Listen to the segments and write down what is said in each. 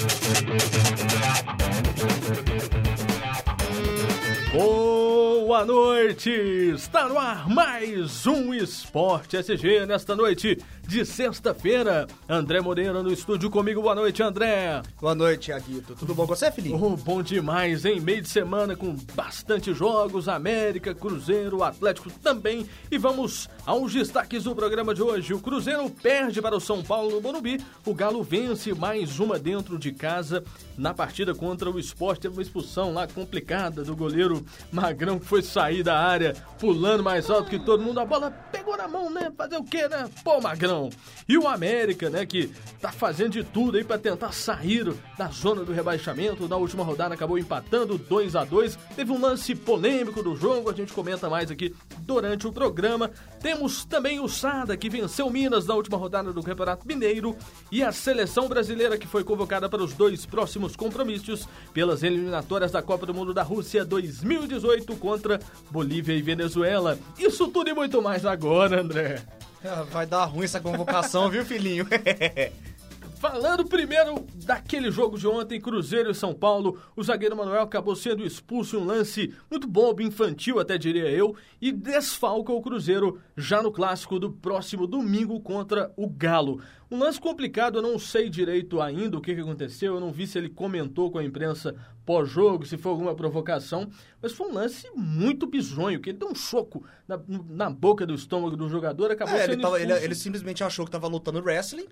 Thank you. Boa noite! Está no ar mais um Esporte SG nesta noite de sexta-feira. André Moreira no estúdio comigo. Boa noite, André. Boa noite, Aguito. Tudo bom com você, filhinho? Oh, bom demais, hein? Meio de semana com bastante jogos, América, Cruzeiro, Atlético também. E vamos aos destaques do programa de hoje. O Cruzeiro perde para o São Paulo no Morumbi. O Galo vence mais uma dentro de casa na partida contra o Esporte. Teve uma expulsão lá complicada do goleiro Magrão que foi sair da área pulando mais alto que todo mundo. A bola pegou na mão, né? Fazer o quê, né? Pô, Magrão e o América, né, que tá fazendo de tudo aí para tentar sair da zona do rebaixamento. Na última rodada acabou empatando 2 a 2 Teve um lance polêmico do jogo, a gente comenta mais aqui durante o programa. Temos também o Sada, que venceu Minas na última rodada do Campeonato Mineiro. E a seleção brasileira, que foi convocada para os dois próximos compromissos pelas eliminatórias da Copa do Mundo da Rússia 2018 contra Bolívia e Venezuela. Isso tudo e muito mais agora, André. Vai dar ruim essa convocação, viu, filhinho? Falando primeiro daquele jogo de ontem, Cruzeiro e São Paulo, o zagueiro Manuel acabou sendo expulso em um lance muito bobo, infantil até diria eu, e desfalca o Cruzeiro já no clássico do próximo domingo contra o Galo. Um lance complicado, eu não sei direito ainda o que, que aconteceu, eu não vi se ele comentou com a imprensa pós-jogo, se foi alguma provocação, mas foi um lance muito bizonho, que ele deu um choco na, na boca do estômago do jogador, acabou é, sendo ele, tava, ele, ele simplesmente achou que estava lutando wrestling,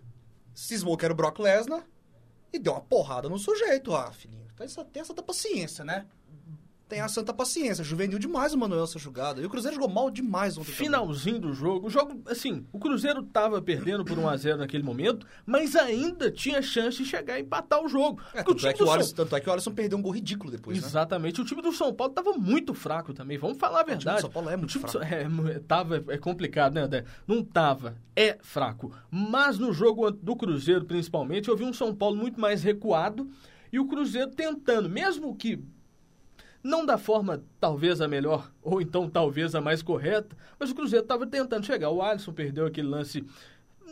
cismou que era o Brock Lesnar e deu uma porrada no sujeito. Ah, filhinho, tem essa, tem essa paciência, né? Tem a santa paciência. Juvenil demais o Manuel essa jogada. E o Cruzeiro jogou mal demais ontem. Finalzinho também. do jogo. O jogo, assim, o Cruzeiro tava perdendo por 1x0 naquele momento, mas ainda tinha chance de chegar a empatar o jogo. É, tanto, é que o Alisson, São... tanto é que o Alisson perdeu um gol ridículo depois. Né? Exatamente. Né? O time do São Paulo tava muito fraco também. Vamos falar a verdade. O time do São Paulo é muito fraco. É, tava, é complicado, né, André? Não tava. É fraco. Mas no jogo do Cruzeiro, principalmente, eu vi um São Paulo muito mais recuado e o Cruzeiro tentando, mesmo que não da forma talvez a melhor, ou então talvez a mais correta, mas o Cruzeiro estava tentando chegar. O Alisson perdeu aquele lance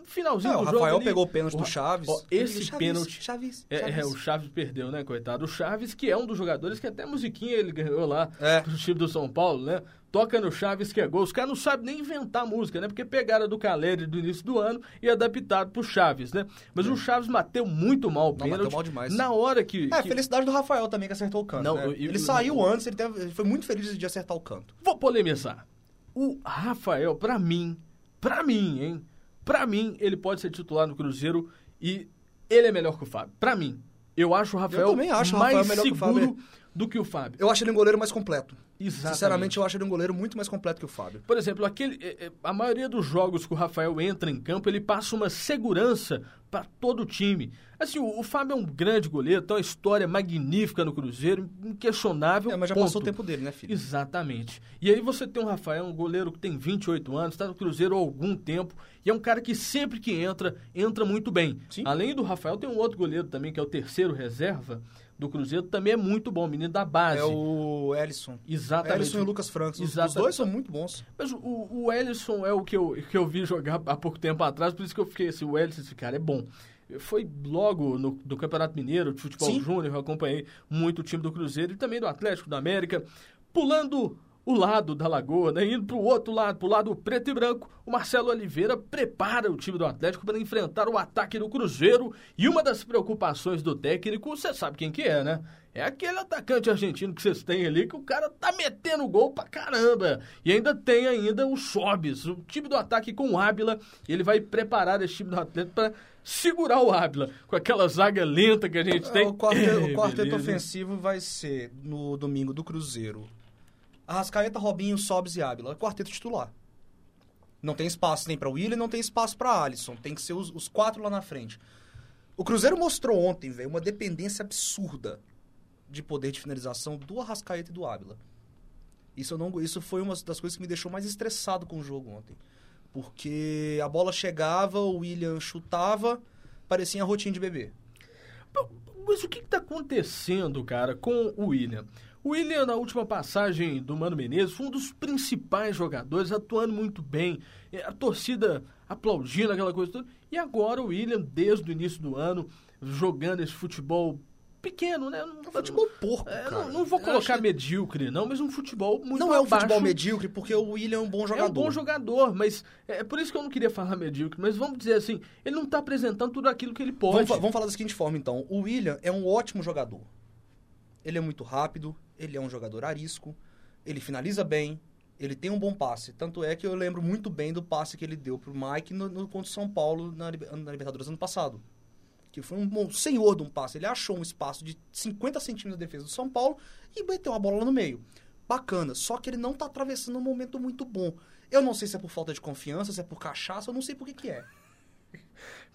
finalzinho é, do jogo. O Rafael ali, pegou o pênalti do Chaves. Ó, esse Chaves, pênalti. Chaves, é, Chaves. É, o Chaves perdeu, né, coitado? O Chaves, que é um dos jogadores que até musiquinha ele ganhou lá é. do time do São Paulo, né? Toca no Chaves que é gol. Os caras não sabem nem inventar música, né? Porque pegaram do Caleri do início do ano e adaptaram pro Chaves, né? Mas é. o Chaves bateu muito mal o pênalti. Bateu mal demais. Na hora que... É, que... felicidade do Rafael também que acertou o canto, não, né? eu, Ele eu, saiu eu, antes, ele, teve, ele foi muito feliz de acertar o canto. Vou polemizar. O Rafael, pra mim, pra mim, hein? Pra mim, ele pode ser titular no Cruzeiro e ele é melhor que o Fábio. Pra mim. Eu acho o Rafael, eu acho mais o Rafael melhor seguro que o Fábio. do que o Fábio. Eu acho ele um goleiro mais completo. Exatamente. Sinceramente, eu acho ele um goleiro muito mais completo que o Fábio. Por exemplo, aquele, é, é, a maioria dos jogos que o Rafael entra em campo, ele passa uma segurança para todo o time. Assim, o, o, Fábio é um grande goleiro, tem uma história magnífica no Cruzeiro, inquestionável. É, mas já ponto. passou o tempo dele, né, filho? Exatamente. E aí você tem o Rafael, um goleiro que tem 28 anos, está no Cruzeiro há algum tempo, e é um cara que sempre que entra, entra muito bem. Sim. Além do Rafael, tem um outro goleiro também, que é o terceiro reserva do Cruzeiro, também é muito bom, menino da base. É o Ellison. Exatamente. Ellison e o Lucas Franks. Os, os dois são muito bons. Mas o, o Ellison é o que eu, que eu vi jogar há pouco tempo atrás, por isso que eu fiquei assim, o Ellison, esse cara é bom. Foi logo no, do Campeonato Mineiro, de futebol júnior, eu acompanhei muito o time do Cruzeiro e também do Atlético da América. Pulando o lado da Lagoa, né? indo para o outro lado, para o lado preto e branco, o Marcelo Oliveira prepara o time do Atlético para enfrentar o ataque do Cruzeiro. E uma das preocupações do técnico, você sabe quem que é, né? É aquele atacante argentino que vocês têm ali, que o cara tá metendo gol pra caramba. E ainda tem ainda o Sobis, o time do ataque com o Ábila. Ele vai preparar esse time do Atlético para segurar o Ábila, com aquela zaga lenta que a gente tem. O quarteto, o quarteto ofensivo vai ser no domingo do Cruzeiro Arrascaeta, Robinho, Sobs e Ábila. Quarteto titular. Não tem espaço nem para o William, não tem espaço para Alisson. Tem que ser os, os, quatro lá na frente. O Cruzeiro mostrou ontem, velho, uma dependência absurda de poder de finalização do Arrascaeta e do Ábila. Isso, não, isso foi uma das coisas que me deixou mais estressado com o jogo ontem. Porque a bola chegava, o William chutava, parecia a rotina de bebê. Mas o que está acontecendo, cara, com o William? O William, na última passagem do Mano Menezes, foi um dos principais jogadores, atuando muito bem. A torcida aplaudindo aquela coisa toda. E agora o William, desde o início do ano, jogando esse futebol pequeno, né? Um futebol porco, é. Não, não vou colocar medíocre, não, mas um futebol muito Não é um futebol medíocre, porque o William é um bom jogador. É um bom jogador, mas é por isso que eu não queria falar medíocre, mas vamos dizer assim, ele não está apresentando tudo aquilo que ele pode. Vamos, vamos falar da seguinte forma, então. O William é um ótimo jogador. Ele é muito rápido, ele é um jogador arisco, ele finaliza bem, ele tem um bom passe. Tanto é que eu lembro muito bem do passe que ele deu pro Mike no, no contra o São Paulo na, na Libertadores ano passado. Que foi um senhor de um passe. Ele achou um espaço de 50 centímetros de defesa do São Paulo e meteu uma bola lá no meio. Bacana. Só que ele não tá atravessando um momento muito bom. Eu não sei se é por falta de confiança, se é por cachaça, eu não sei por que que é.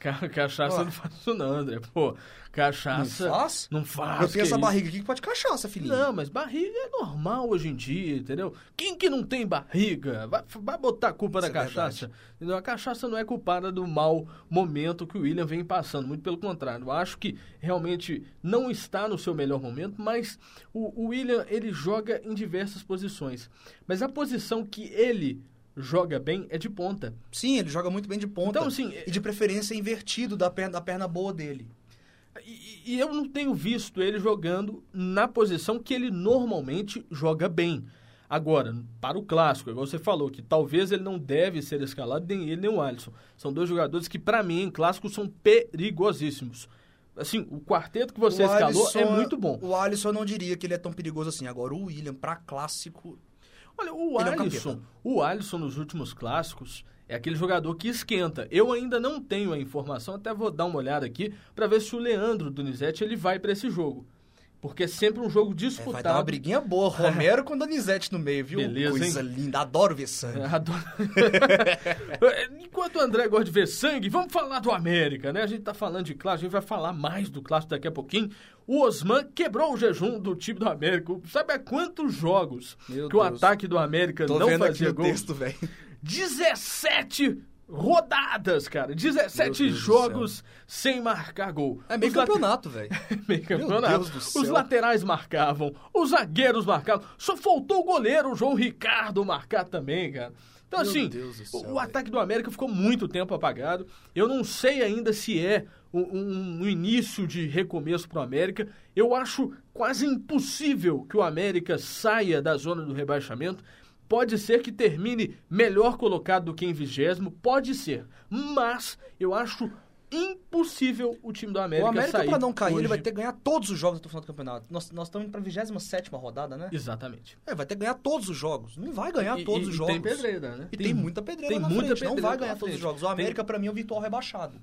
Cachaça Ó. não faz isso não, André. Pô, cachaça... Não faz? Não faz, eu tenho essa isso. barriga aqui que pode cachaça, filhinho. Não, mas barriga é normal hoje em dia, entendeu? Quem que não tem barriga? Vai, vai botar a culpa Isso na é cachaça? Entendeu? A cachaça não é culpada do mau momento que o William vem passando, muito pelo contrário. Eu acho que realmente não está no seu melhor momento, mas o, o William, ele joga em diversas posições. Mas a posição que ele joga bem é de ponta. Sim, ele joga muito bem de ponta. Então, assim, E de preferência invertido da perna, da perna boa dele. E, e eu não tenho visto ele jogando na posição que ele normalmente joga bem. Agora, para o clássico, igual você falou, que talvez ele não deve ser escalado, nem ele nem o Alisson. São dois jogadores que, para mim, em clássico, são perigosíssimos. Assim, o quarteto que você O escalou Alisson é muito bom. O Alisson eu não diria que ele é tão perigoso assim. Agora, o William, pra clássico. Olha, o Ele é Alisson, capeta. o Alisson nos últimos clássicos é aquele jogador que esquenta. Eu ainda não tenho a informação, até vou dar uma olhada aqui para ver se o Leandro Donizete ele vai para esse jogo. Porque é sempre um jogo É, disputado. vai dar uma briguinha boa. Romero com Donizete no meio, viu? Beleza, Coisa hein? linda. Adoro ver sangue. É, adoro. Enquanto o André gosta de ver sangue, vamos falar do América, né? A gente tá falando de clássico, a gente vai falar mais do clássico daqui a pouquinho. O Osman quebrou o jejum do time do América. Sabe há quantos jogos Meu que o Deus. ataque do América Tô não vendo aqui fazia o gol? texto, velho. 17 rodadas, cara. 17 Deus do jogos sem marcar gol. É meio Os late- campeonato, velho. meio campeonato. Deus do céu. Os laterais marcavam, os zagueiros marcavam. Só faltou o goleiro, o João Ricardo, marcar também, cara. Então, Meu assim, Deus do o- céu, o velho. ataque do América ficou muito tempo apagado. Eu não sei ainda se é um, um- um início de recomeço para o América. Eu acho quase impossível que o América saia da zona do rebaixamento. Pode ser que termine melhor colocado do que em vigésimo, pode ser. Mas eu acho impossível o time do América, O América, sair pra não cair, ele hoje. vai ter que ganhar todos os jogos até o final do campeonato. Nós, nós estamos indo pra 27 rodada, né? Exatamente. É, vai ter que ganhar todos os jogos. Não vai ganhar E- todos e- os jogos. tem pedreira, né? E tem, muita pedreira tem na muita frente. Não pedreira vai pela ganhar todos os jogos. O Tem- América, pra mim, é o virtual rebaixado.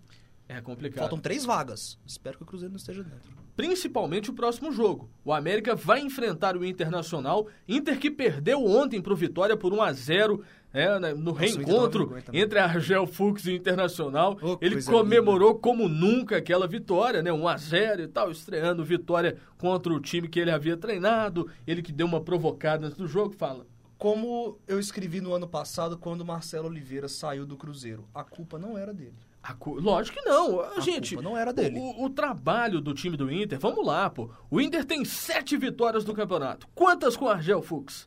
É complicado. Faltam três vagas. Espero que o Cruzeiro não esteja dentro. Principalmente o próximo jogo. O América vai enfrentar o Internacional. Inter que perdeu ontem pro Vitória por 1 a 0 é, né, no Nossa, o reencontro entre Argel Fux e o Internacional. Ô, Ele comemorou como nunca aquela vitória, né? 1 a 0 e tal, estreando vitória contra o time que ele havia treinado. Ele que deu uma provocada antes do jogo, fala. Como eu escrevi no ano passado, quando o Marcelo Oliveira saiu do Cruzeiro, a culpa não era dele. A cu- Lógico que não. Gente, culpa não era dele. O, o trabalho do time do Inter, vamos lá, pô. O Inter tem sete vitórias no campeonato. Quantas com o Argel Fux?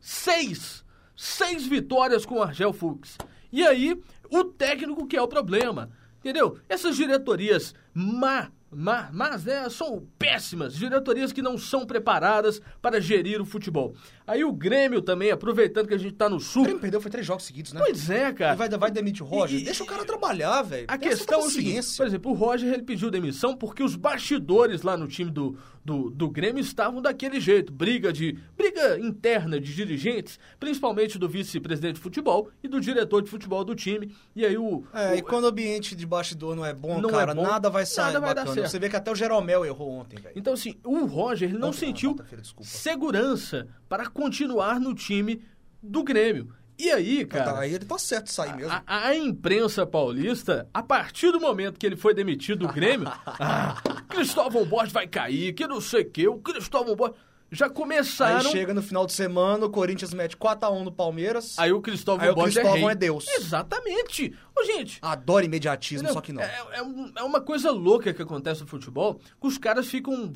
Seis! Seis vitórias com o Argel Fux. E aí, o técnico que é o problema. Entendeu? Essas diretorias má, má, mas né, são péssimas. Diretorias que não são preparadas para gerir o futebol. Aí o Grêmio também, aproveitando que a gente tá no O sul. Grêmio perdeu foi três jogos seguidos, né? Pois é, cara. E vai, vai demitir o Roger? E- Deixa o cara trabalhar, velho. A Tem questão é o seguinte, por exemplo, o Roger ele pediu demissão porque os bastidores lá no time do, do, do Grêmio estavam daquele jeito, briga de briga interna de dirigentes, principalmente do vice-presidente de futebol e do diretor de futebol do time. E aí o, É, o- e quando o ambiente de bastidor não é bom, Não é cara, bom, nada vai sair nada vai dar bacana. certo. Você vê que até o Jeromel errou ontem, velho. então assim, o Roger ele não Ontem, sentiu desculpa. segurança para continuar no time do Grêmio. E aí, cara, Tá, aí ele tá certo de sair mesmo. A, a imprensa paulista, a partir do momento que ele foi demitido do Grêmio, ah, Cristóvão Borges vai cair, que não sei o que, o Cristóvão Borges. Já Aí começaram. chega no final de semana, o Corinthians mete 4x1 no Palmeiras. Aí o Cristóvão Aí o Borges Cristóvão é, rei. é Deus. Exatamente. Ô, gente. Adoro imediatismo, entendeu? só que não. É, é é uma coisa louca que acontece no futebol, que os caras ficam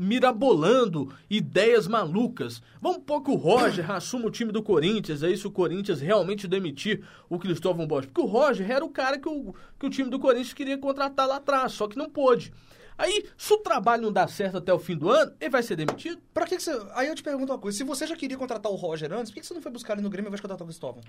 mirabolando ideias malucas. Vamos pôr que o Roger assuma o time do Corinthians, aí se o Corinthians realmente demitir o Cristóvão Borges. Porque o Roger era o cara que o, que o time do Corinthians queria contratar lá atrás, só que não pôde. Aí, se o trabalho não dá certo até o fim do ano, ele vai ser demitido? Pra que, que você. Aí eu te pergunto uma coisa: se você já queria contratar o Roger antes, por que, que você não foi buscar ele no Grêmio e vai contratar o Cristóvão?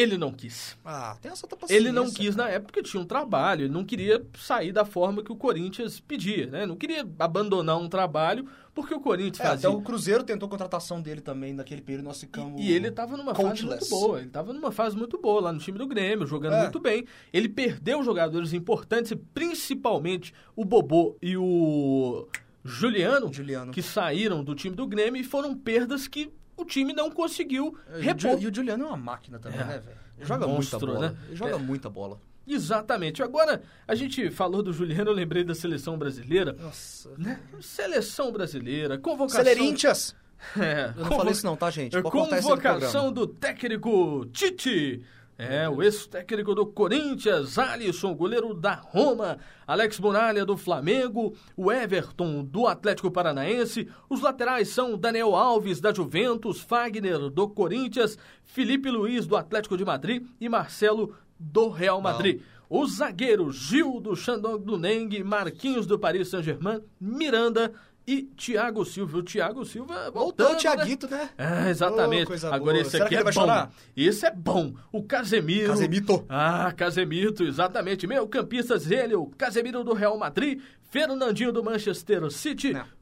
Ele não quis. Ah, tem essa paciência. Ele não quis na época porque tinha um trabalho, ele não queria sair da forma que o Corinthians pedia, né? Não queria abandonar um trabalho porque o Corinthians É, fazia. até o Cruzeiro tentou a contratação dele também naquele período, nós ficamos. E ele estava numa fase coachless. muito boa. Ele estava numa fase muito boa lá no time do Grêmio, jogando É. muito bem. Ele perdeu jogadores importantes, principalmente o Bobô e o Juliano, Juliano. que saíram do time do Grêmio e foram perdas que o time não conseguiu Ju- repor. E o Juliano é uma máquina também, É. né, velho? Ele Joga Monstro, muita bola. né? Joga É. muita bola. Exatamente. Agora, a gente falou do Juliano, eu lembrei da seleção brasileira. Nossa. Né? Seleção brasileira, convocação. Celerintias! É, Eu não convo- falei isso não, tá, gente? É Pode convocação do técnico Tite. É, o ex-técnico do Corinthians, Alisson, goleiro da Roma, Alex Muralha do Flamengo, o Everton do Atlético Paranaense, os laterais são Daniel Alves da Juventus, Fagner do Corinthians, Felipe Luiz do Atlético de Madrid e Marcelo do Real Madrid. Os zagueiros Gil do Shandong Luneng, Marquinhos do Paris Saint-Germain, Miranda e Thiago Silva. O Thiago Silva Voltou voltando, o Thiaguito, né? é, exatamente. Coisa Agora boa. esse Será aqui é bom. chorar? Esse é bom. O Casemiro. Casemito. Ah, Casemito, exatamente. Meu campistas ele, o Casemiro do Real Madrid, Fernandinho do Manchester City. Não.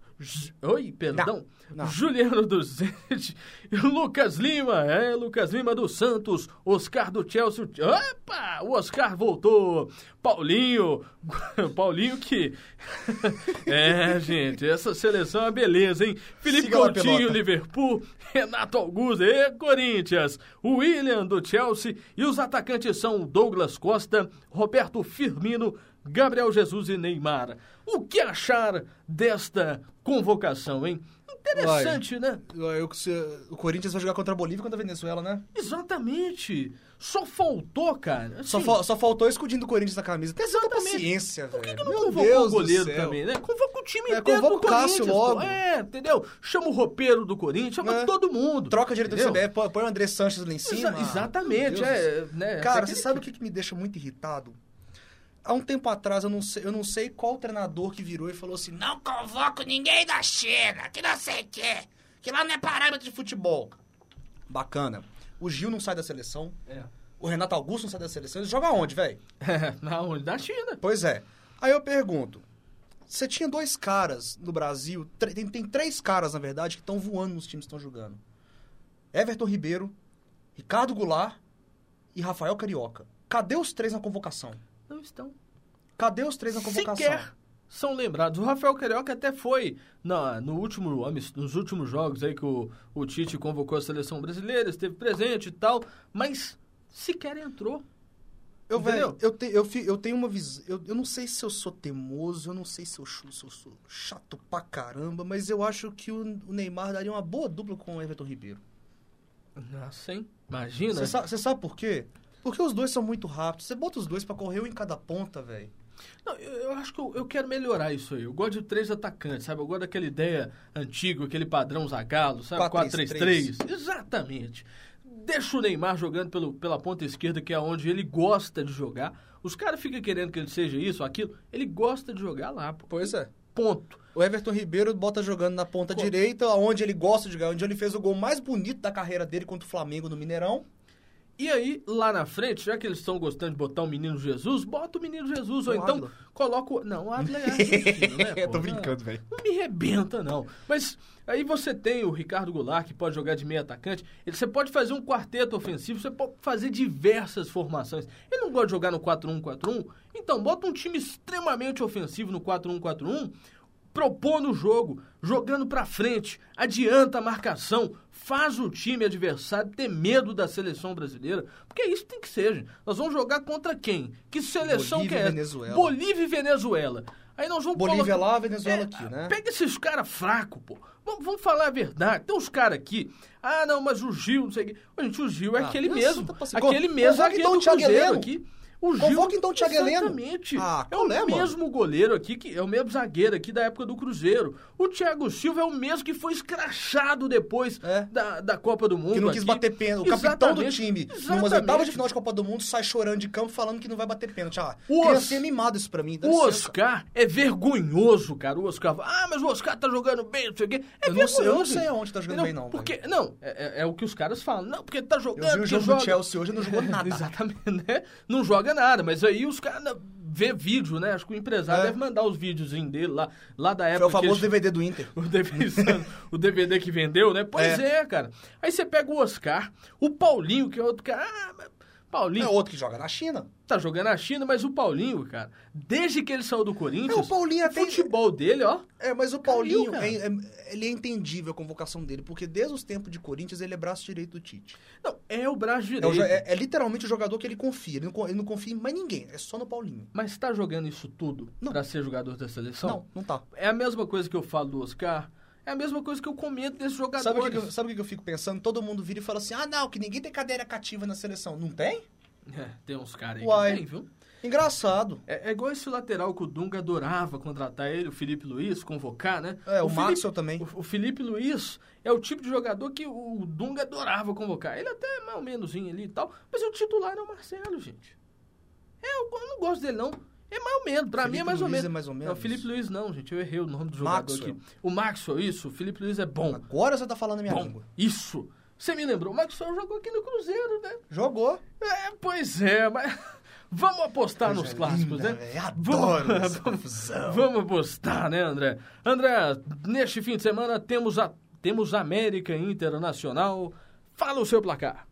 Oi, perdão. Não. Não. Juliano do Zenit, Lucas Lima, é, Lucas Lima do Santos, Oscar do Chelsea. Opa, o Oscar voltou. Paulinho, Paulinho que... é, gente, essa seleção é uma beleza, hein? Felipe Siga Coutinho. Liverpool, Renato Augusto e Corinthians, William do Chelsea e os atacantes são Douglas Costa, Roberto Firmino, Gabriel Jesus e Neymar. O que achar desta convocação, hein? Interessante, né? Eu- o Corinthians vai jogar contra a Bolívia e contra a Venezuela, né? Exatamente. Só faltou, cara. Só, assim, fa- só faltou o escudinho do Corinthians na camisa. Tem Exatamente. paciência, Por que, velho. que não Meu convocou Deus o goleiro também, né? Convoca o time É, inteiro convoca do o Cássio Corinthians. logo. É, entendeu? Chama o roupeiro do Corinthians, chama É. todo mundo. Troca a diretor do? CBF, põe, o André Sanches lá em cima. Exa- exatamente, é, né, Cara, você sabe o que, que me deixa muito irritado? Há um tempo atrás, eu não, sei, eu não sei qual treinador que virou e falou assim: não convoco ninguém da China, que não sei o quê, que lá não é parâmetro de futebol. Bacana. O Gil não sai da seleção, É. o Renato Augusto não sai da seleção. Ele joga onde, velho? Na onde? Da China. Pois é. Aí eu pergunto: você tinha dois caras no Brasil, tem, tem três caras, na verdade, que estão voando nos times que estão jogando: Everton Ribeiro, Ricardo Goulart e Rafael Carioca. Cadê os três na convocação? Não estão. Cadê os três na convocação? Sequer são lembrados. O Rafael Carioca até foi na, no último, nos últimos jogos aí que o, o Tite convocou a seleção brasileira, esteve presente e tal, mas sequer entrou. Eu, Entendeu? velho, eu, te- eu, eu tenho uma visão. Eu, eu não sei se eu sou teimoso, eu não sei se eu, se eu sou chato pra caramba, mas eu acho que o, o Neymar daria uma boa dupla com o Everton Ribeiro. Nossa, hein? Imagina. Você sabe, você sabe por quê? Porque os dois são muito rápidos. Você bota os dois pra correr um em cada ponta, velho. Não, eu, eu acho que eu, eu quero melhorar isso aí. Eu gosto de três atacantes, sabe? Eu gosto daquela ideia antiga, aquele padrão Zagalo, sabe? 4-3-3. 4-3-3. Exatamente. Deixa o Neymar jogando pelo, pela ponta esquerda, que é onde ele gosta de jogar. Os caras ficam querendo que ele seja isso, aquilo. Ele gosta de jogar lá. pô. Pois é. Ponto. O Everton Ribeiro bota jogando na ponta direita, onde ele gosta de jogar, onde ele fez o gol mais bonito da carreira dele contra o Flamengo no Mineirão. E aí, lá na frente, já que eles estão gostando de botar o menino Jesus, bota o menino Jesus. ou então Ávila. coloca o. Não, o Ávila é argentino, né? Eu tô brincando, velho. Não me rebenta, não. Mas aí você tem o Ricardo Goulart, que pode jogar de meio atacante. Ele, você pode fazer um quarteto ofensivo, você pode fazer diversas formações. Ele não gosta de jogar no 4-1-4-1, então bota um time extremamente ofensivo no 4-1-4-1, propondo o jogo, jogando pra frente, adianta a marcação, faz o time adversário ter medo da seleção brasileira, porque é isso que tem que ser, gente. Nós vamos jogar contra quem? Que seleção Bolívia que é? Venezuela. Bolívia e Venezuela. Aí nós vamos Bolívia colocar- lá, Venezuela É, aqui, né? Pega esses caras fracos, pô. Vamos, vamos falar a verdade. Tem uns caras aqui. Ah, não, mas o Gil, não sei o quê. Gente, o Gil é Ah, aquele mesmo. tá Aquele mesmo então zagueiro o do Thiago Cruzeiro aqui. O Gil, Convoca então o Thiago. Exatamente. Ah, é o é, mano? mesmo goleiro aqui, que é o mesmo zagueiro aqui da época do Cruzeiro. O Thiago Silva é o mesmo que foi escrachado depois É. da, da Copa do Mundo. Que não quis aqui. bater pênalti. O capitão do Exatamente. time, Exatamente. oitavas de final de Copa do Mundo, sai chorando de campo falando que não vai bater pênalti. Ah, O Os- criancinha mimado isso pra mim. O licença. Oscar é vergonhoso, cara. O Oscar. Ah, mas o Oscar tá jogando bem, não sei o quê. É Eu não sei- eu não sei aonde tá jogando Entendeu? bem, não, Porque, não, é, é- é o que os caras falam. Não, porque tá jogando. Eu vi o jogo joga... do Chelsea hoje não jogou nada. Exatamente, né? Não joga nada, mas aí os caras vê vídeo, né? Acho que o empresário É. deve mandar os videozinhos dele lá, lá da Foi época. o famoso ele- DVD do Inter. o DVD, o DVD que vendeu, né? Pois é. cara. Aí você pega o Oscar, o Paulinho, que é outro cara. Ah, mas Paulinho É outro que joga na China. tá jogando na China, mas o Paulinho, cara, desde que ele saiu do Corinthians, É, o Paulinho até- futebol dele, ó. É, mas o Caiu, Paulinho, cara. é- é- ele é entendível a convocação dele, porque desde os tempos de Corinthians ele é braço direito do Tite. Não, é o braço É, direito. o é- é literalmente o jogador que ele confia. Ele não, ele não confia em mais ninguém, é só no Paulinho. Mas tá jogando isso tudo Não. pra ser jogador da seleção? Não, não tá. É a mesma coisa que eu falo do Oscar, é a mesma coisa que eu comento desses jogadores. Sabe o, que, que eu, sabe o que eu fico pensando? Todo mundo vira e fala assim: ah, não, que ninguém tem cadeira cativa na seleção. Não tem? É, tem uns caras aí Uai. que tem, viu? Engraçado. É, é igual esse lateral que o Dunga adorava contratar ele, o Felipe Luiz, convocar, né? É, o, Felipe- Maxwell também. O, o Felipe Luiz é o tipo de jogador que o Dunga adorava convocar. Ele até é mais ou menos ali e tal, mas o titular é o Marcelo, gente. É, eu, eu não gosto dele, não. É mais ou menos, pra Felipe mim é mais ou Luiz menos. é mais ou Não, menos. Felipe Luiz não, gente, eu errei o nome do jogador Maxwell. aqui. O Maxwell, isso, o Felipe Luiz é bom. Agora você tá falando a minha Bom, língua. isso. Você me lembrou, o Maxwell jogou aqui no Cruzeiro, né? Jogou. É, pois é, mas vamos apostar nos clássicos, linda, né? Adoro Vamos- essa confusão. Vamos apostar, né, André? André, neste fim de semana temos a temos América Internacional. Fala o seu placar.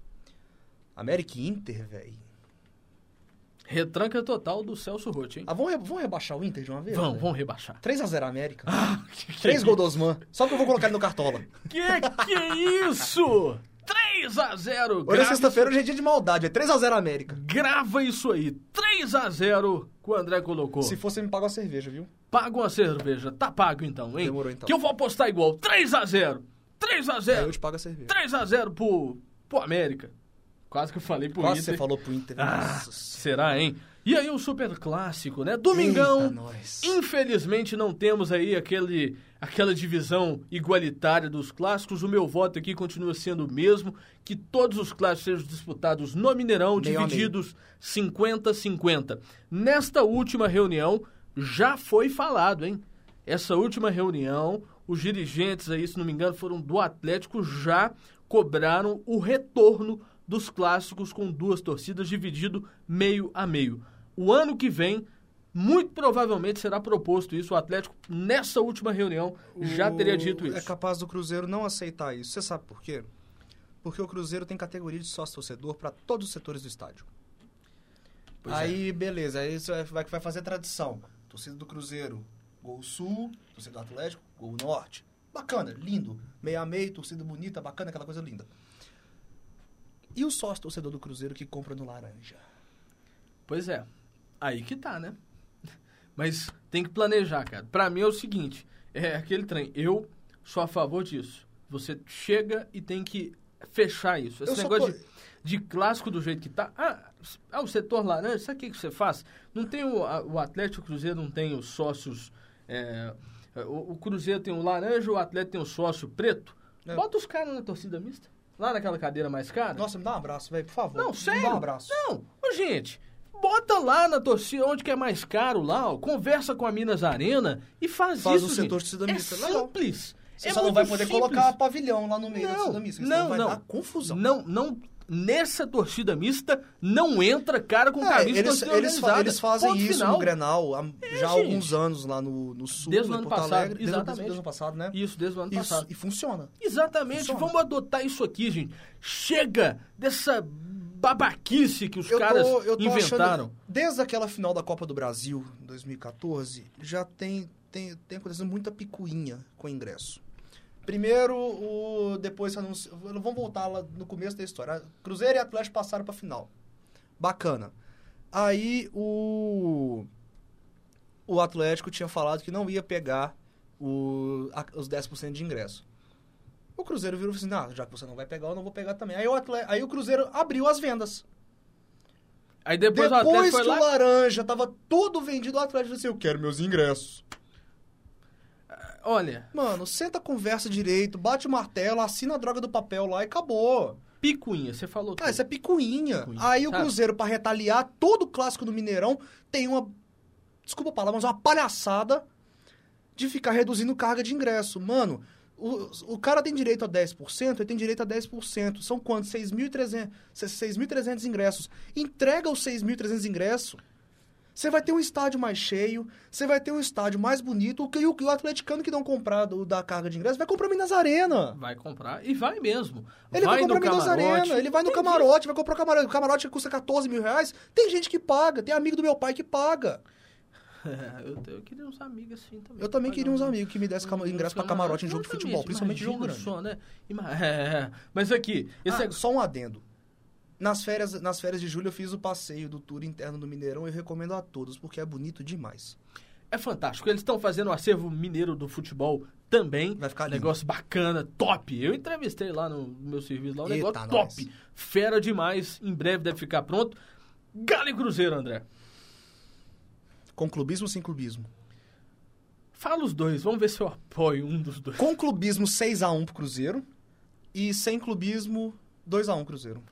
América Inter, velho. Retranca total do Celso Rotti, hein? Ah, vamos, re- vamos rebaixar o Inter de uma vez? vamos, velho? vamos rebaixar. 3x0 América. Ah, que, Três gols do Osman. Só que eu vou colocar ele no cartola. Que que é isso? 3 a 0 Hoje é sexta-feira, hoje é dia de maldade. É 3x0 América. Grava isso aí. 3 a 0 que o André colocou. Se fosse, me paga uma cerveja, viu? Paga uma cerveja. Tá pago então, hein? Demorou, então. Que eu vou apostar igual. 3 a 0 3 a Aí 0 eu te pago a cerveja. 3 a 0 pro, pro América. Quase que eu falei pro Quase Inter. você falou pro Inter. Ah, será, hein? E aí o super clássico, né? Domingão. Eita. Infelizmente não temos aí aquele, aquela divisão igualitária dos clássicos. O meu voto aqui continua sendo o mesmo, que todos os clássicos sejam disputados no Mineirão, meio. divididos 50-50. Nesta última reunião já foi falado, hein? Essa última reunião, os dirigentes aí, se não me engano, foram do Atlético, já cobraram o retorno dos clássicos com duas torcidas dividido meio a meio. O ano que vem, muito provavelmente será proposto isso. O Atlético, nessa última reunião, já O- teria dito É isso. capaz do Cruzeiro não aceitar isso. Você sabe por quê? Porque o Cruzeiro tem categoria de sócio-torcedor para todos os setores do estádio. Pois é. aí, beleza. Aí isso vai, vai fazer tradição. Torcida do Cruzeiro, gol sul. Torcida do Atlético, gol norte. Bacana, lindo. Meio a meio, torcida bonita, bacana, aquela coisa linda. E o sócio-torcedor do Cruzeiro que compra no laranja? Pois é. Aí que tá, né? Mas tem que planejar, cara. Pra mim é o seguinte, é aquele trem. Eu sou a favor disso. Você chega e tem que fechar isso. Esse Eu negócio de, de clássico do jeito que tá. Ah, ah, o setor laranja, sabe o que, que você faz? Não tem o, a- o Atlético Cruzeiro, não tem os sócios. é, o, o Cruzeiro tem o laranja, o Atlético tem o sócio preto. É. Bota os caras na torcida mista. Lá naquela cadeira mais cara. Nossa, me dá um abraço, velho, por favor. Não, Me sério? dá um abraço. Não, ô, gente, bota lá na torcida, onde que é mais caro lá, ó, conversa com a Minas Arena e faz, Faz isso, um setor gente. de torcida É mista, legal. simples. Você é só não vai poder simples. colocar pavilhão lá no meio da Não, torcida mista. não, senão vai não. dar confusão. Não, não, nessa torcida mista não entra cara com É, camisa eles, eles, fa- eles fazem Ponto isso final. no Grenal há já há alguns anos lá no, no sul, Desde o ano Porto passado, Alegre. Desde, exatamente. desde o ano passado, né? Isso, desde o ano Isso, passado. e funciona. Exatamente, Funciona. vamos adotar isso aqui, gente. Chega dessa babaquice que os Eu caras tô, eu tô inventaram. achando, desde aquela final da Copa do Brasil, 2014, já tem, tem, tem acontecido muita picuinha com o ingresso. Primeiro, o, depois anunci... Vamos voltar lá no começo da história. Cruzeiro e Atlético passaram pra final. Bacana. Aí o. O Atlético tinha falado que não ia pegar o, a- os 10% de ingresso. O Cruzeiro virou e falou assim: não, já que você não vai pegar, eu não vou pegar também. Aí o, aí o Cruzeiro abriu as vendas. Aí depois, Depois o Atlético que o lá... Laranja tava tudo vendido, o Atlético disse, eu quero meus ingressos. Olha, Mano, senta, conversa direito, bate o martelo, assina a droga do papel lá e acabou. picuinha, você falou Ah, tudo. isso é picuinha. Picuinha, Aí o sabe? Cruzeiro, pra retaliar todo o clássico do Mineirão, tem uma. Desculpa a palavra, mas uma palhaçada de ficar reduzindo carga de ingresso. Mano, o, o cara tem direito a 10%, ele tem direito a 10%. São quantos? 6.300 6.300 ingressos. Entrega os 6.300 ingressos. Você vai ter um estádio mais cheio, você vai ter um estádio mais bonito. O que o, o atleticano que não comprar do- da carga de ingresso vai comprar Minas Arena. Vai comprar e vai mesmo. Ele vai, no comprar Minas camarote. Arena, ele vai no Tem camarote, vai comprar o camarote. O camarote que custa 14 mil reais, tem gente que paga, tem amigo do meu pai que paga. Eu, eu queria uns amigos assim também. Eu também queria uns amigos que me dessem ingresso pra camarotes. camarote em jogo de futebol, principalmente jogo grande. só, né? Ima- é. Mas aqui, esse Ah, é- Só um adendo. Nas férias, nas férias de julho eu fiz o passeio do tour interno do Mineirão e eu recomendo a todos, porque é bonito demais. é fantástico. Eles estão fazendo o acervo mineiro do futebol também. Vai ficar lindo. Negócio bacana, top. Eu entrevistei lá no meu serviço lá, um Eita, negócio nós. top. Fera demais. Em breve deve ficar pronto. Galo e Cruzeiro, André. Com clubismo ou sem clubismo? Fala os dois, vamos ver se eu apoio um dos dois. Com clubismo 6x1 pro Cruzeiro e sem clubismo 2x1 Cruzeiro.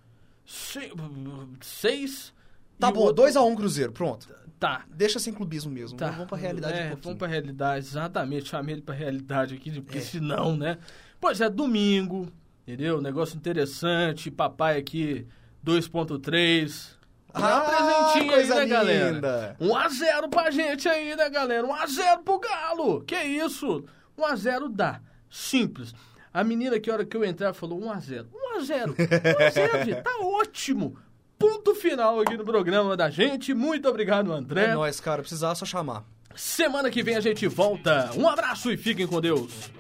Se- Seis. Tá bom, outro- 2x1 Cruzeiro, pronto. Tá. Deixa sem clubismo mesmo. Tá. Vamos pra realidade é, um pouquinho. Vamos pra realidade, exatamente. Chamei ele pra realidade aqui, porque É. senão, né? Pois é, domingo, entendeu? Negócio interessante. Papai aqui, 2.3. Dá um presentinho aí, né, galera? linda. 1x0 pra gente aí, né, galera? 1x0 pro Galo. Que isso? 1x0 dá. Simples. A menina que a hora que eu entrar falou 1x0. 1x0. 1x0, gente. Tá ótimo. Ponto final aqui no programa da gente. Muito obrigado, André. É nóis, cara. Precisar só chamar. Semana que vem a gente volta. Um abraço e fiquem com Deus.